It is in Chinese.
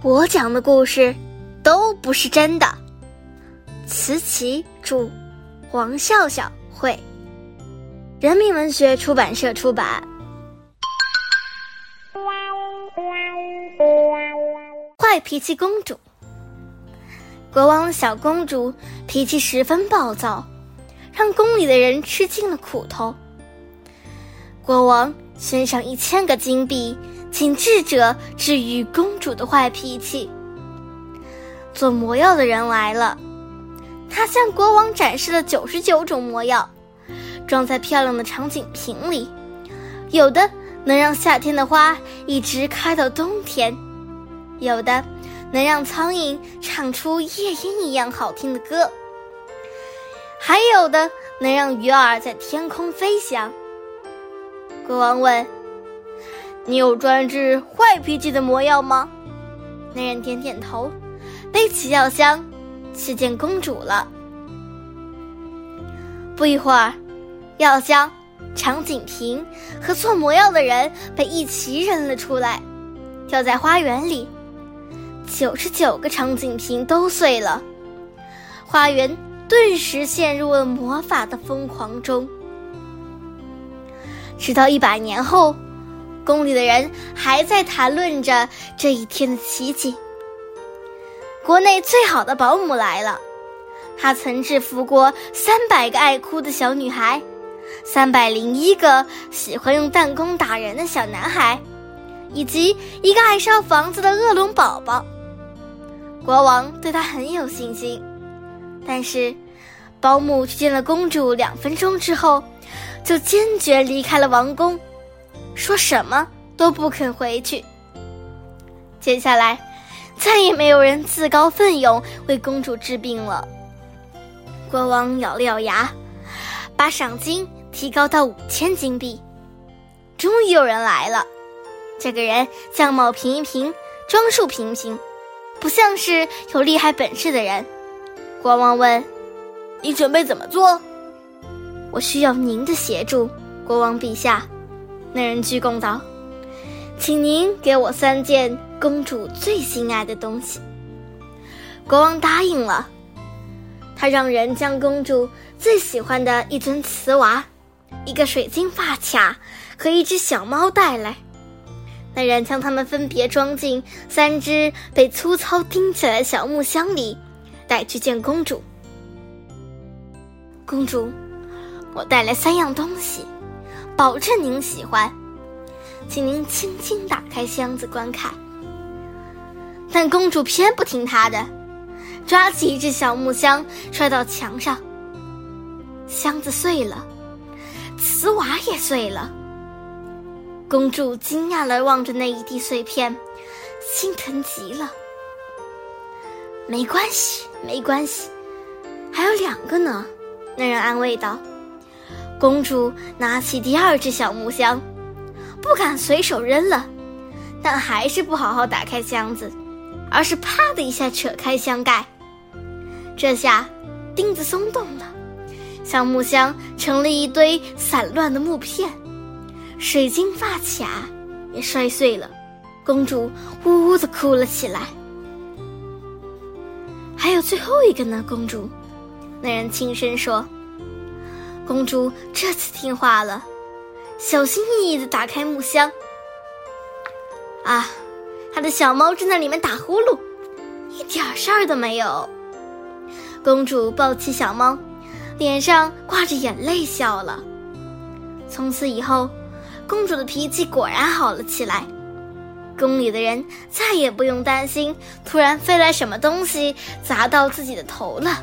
我讲的故事都不是真的。慈琪著，黄笑笑绘，人民文学出版社出版。坏脾气公主，国王小公主脾气十分暴躁，让宫里的人吃尽了苦头。国王悬赏一千个金币，请智者治愈公主的坏脾气。做魔药的人来了，他向国王展示了九十九种魔药，装在漂亮的长颈瓶里，有的能让夏天的花一直开到冬天。有的能让苍蝇唱出夜莺一样好听的歌，还有的能让鱼儿在天空飞翔。国王问：“你有专治坏脾气的魔药吗？”那人点点头，背起药箱去见公主了。不一会儿，药箱、长颈瓶和做魔药的人被一齐扔了出来，掉在花园里。九十九个长颈瓶都碎了，花园顿时陷入了魔法的疯狂中。直到一百年后，宫里的人还在谈论着这一天的奇景。国内最好的保姆来了，她曾制服过三百个爱哭的小女孩，三百零一个喜欢用弹弓打人的小男孩，以及一个爱烧房子的恶龙宝宝。国王对她很有信心，但是保姆去见了公主两分钟之后，就坚决离开了王宫，说什么都不肯回去。接下来，再也没有人自告奋勇为公主治病了。国王咬了咬牙，把赏金提高到五千金币。终于有人来了，这个人相貌平平，装束平平。不像是有厉害本事的人。国王问：“你准备怎么做？”“我需要您的协助，国王陛下。”那人鞠躬道：“请您给我三件公主最心爱的东西。”国王答应了。他让人将公主最喜欢的一尊瓷娃、一个水晶发卡和一只小猫带来。那人将它们分别装进三只被粗糙钉起来的小木箱里，带去见公主。公主，我带来三样东西，保证您喜欢，请您轻轻打开箱子观看。但公主偏不听他的，抓起一只小木箱摔到墙上，箱子碎了，瓷瓦也碎了。公主惊讶地望着那一地碎片，心疼极了。没关系，没关系，还有两个呢。那人安慰道。公主拿起第二只小木箱，不敢随手扔了，但还是不好好打开箱子，而是啪的一下扯开箱盖。这下钉子松动了，小木箱成了一堆散乱的木片。水晶发卡也摔碎了，公主呜呜的哭了起来。还有最后一个呢，公主，那人轻声说。公主这次听话了，小心翼翼的打开木箱。啊，她的小猫正在里面打呼噜，一点事儿都没有。公主抱起小猫，脸上挂着眼泪笑了。从此以后。公主的脾气果然好了起来，宫里的人再也不用担心突然飞来什么东西砸到自己的头了。